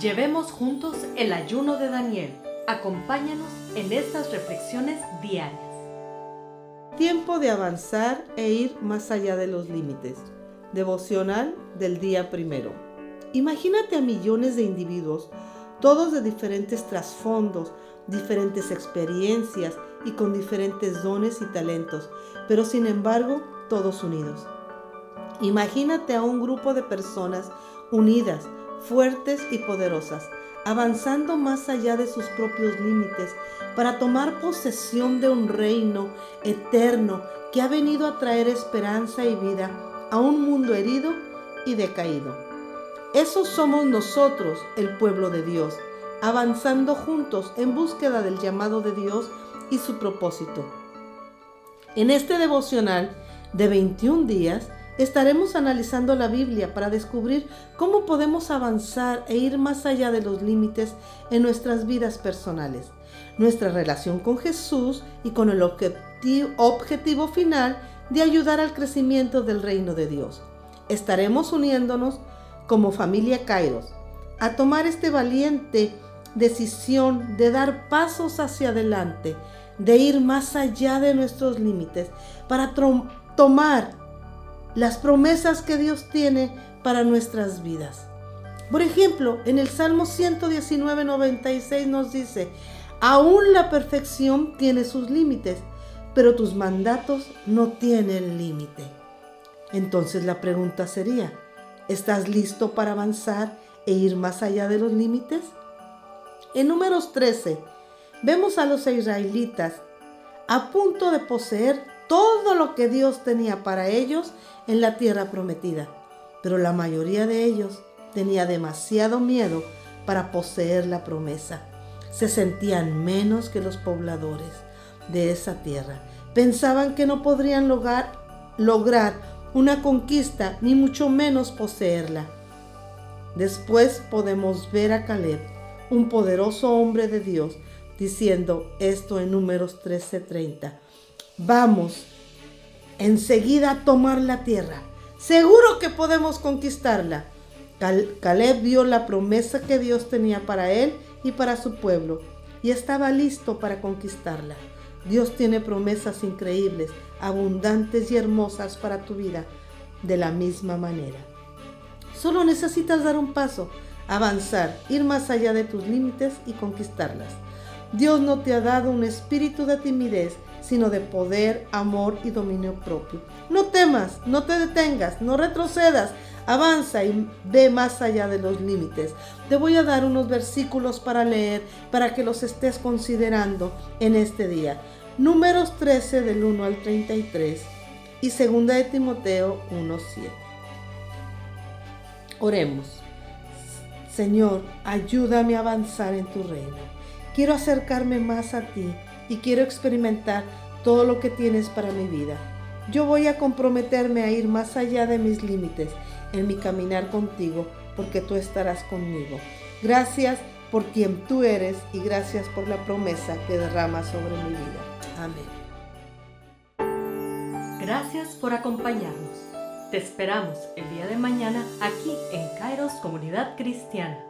Llevemos juntos el ayuno de Daniel. Acompáñanos en estas reflexiones diarias. Tiempo de avanzar e ir más allá de los límites. Devocional del día primero. Imagínate a millones de individuos, todos de diferentes trasfondos, diferentes experiencias y con diferentes dones y talentos, pero sin embargo todos unidos. Imagínate a un grupo de personas unidas, fuertes y poderosas, avanzando más allá de sus propios límites para tomar posesión de un reino eterno que ha venido a traer esperanza y vida a un mundo herido y decaído. Esos somos nosotros, el pueblo de Dios, avanzando juntos en búsqueda del llamado de Dios y su propósito. En este devocional de 21 días, estaremos analizando la Biblia para descubrir cómo podemos avanzar e ir más allá de los límites en nuestras vidas personales, nuestra relación con Jesús y con el objetivo, final de ayudar al crecimiento del reino de Dios. Estaremos uniéndonos como familia Kairos a tomar este valiente decisión de dar pasos hacia adelante, de ir más allá de nuestros límites, para tomar las promesas que Dios tiene para nuestras vidas. Por ejemplo, en el Salmo 119, 96 nos dice, aún la perfección tiene sus límites, pero tus mandatos no tienen límite. Entonces la pregunta sería, ¿estás listo para avanzar e ir más allá de los límites? En números 13, vemos a los israelitas a punto de poseer todo lo que Dios tenía para ellos en la tierra prometida, pero la mayoría de ellos tenía demasiado miedo para poseer la promesa. Se sentían menos que los pobladores de esa tierra. Pensaban que no podrían lograr, lograr una conquista, ni mucho menos poseerla. Después podemos ver a Caleb, un poderoso hombre de Dios, diciendo esto en números 13:30. Vamos enseguida a tomar la tierra. Seguro que podemos conquistarla. Caleb vio la promesa que Dios tenía para él y para su pueblo y estaba listo para conquistarla. Dios tiene promesas increíbles, abundantes y hermosas para tu vida de la misma manera. Solo necesitas dar un paso, avanzar, ir más allá de tus límites y conquistarlas. Dios no te ha dado un espíritu de timidez, sino de poder, amor y dominio propio. No temas, no te detengas, no retrocedas, avanza y ve más allá de los límites. Te voy a dar unos versículos para leer, para que los estés considerando en este día. Números 13 del 1 al 33 y 2 de Timoteo 1.7. Oremos. Señor, ayúdame a avanzar en tu reino. Quiero acercarme más a ti y quiero experimentar todo lo que tienes para mi vida. Yo voy a comprometerme a ir más allá de mis límites en mi caminar contigo, porque tú estarás conmigo. Gracias por quien tú eres y gracias por la promesa que derramas sobre mi vida. Amén. Gracias por acompañarnos. Te esperamos el día de mañana aquí en Kairos Comunidad Cristiana.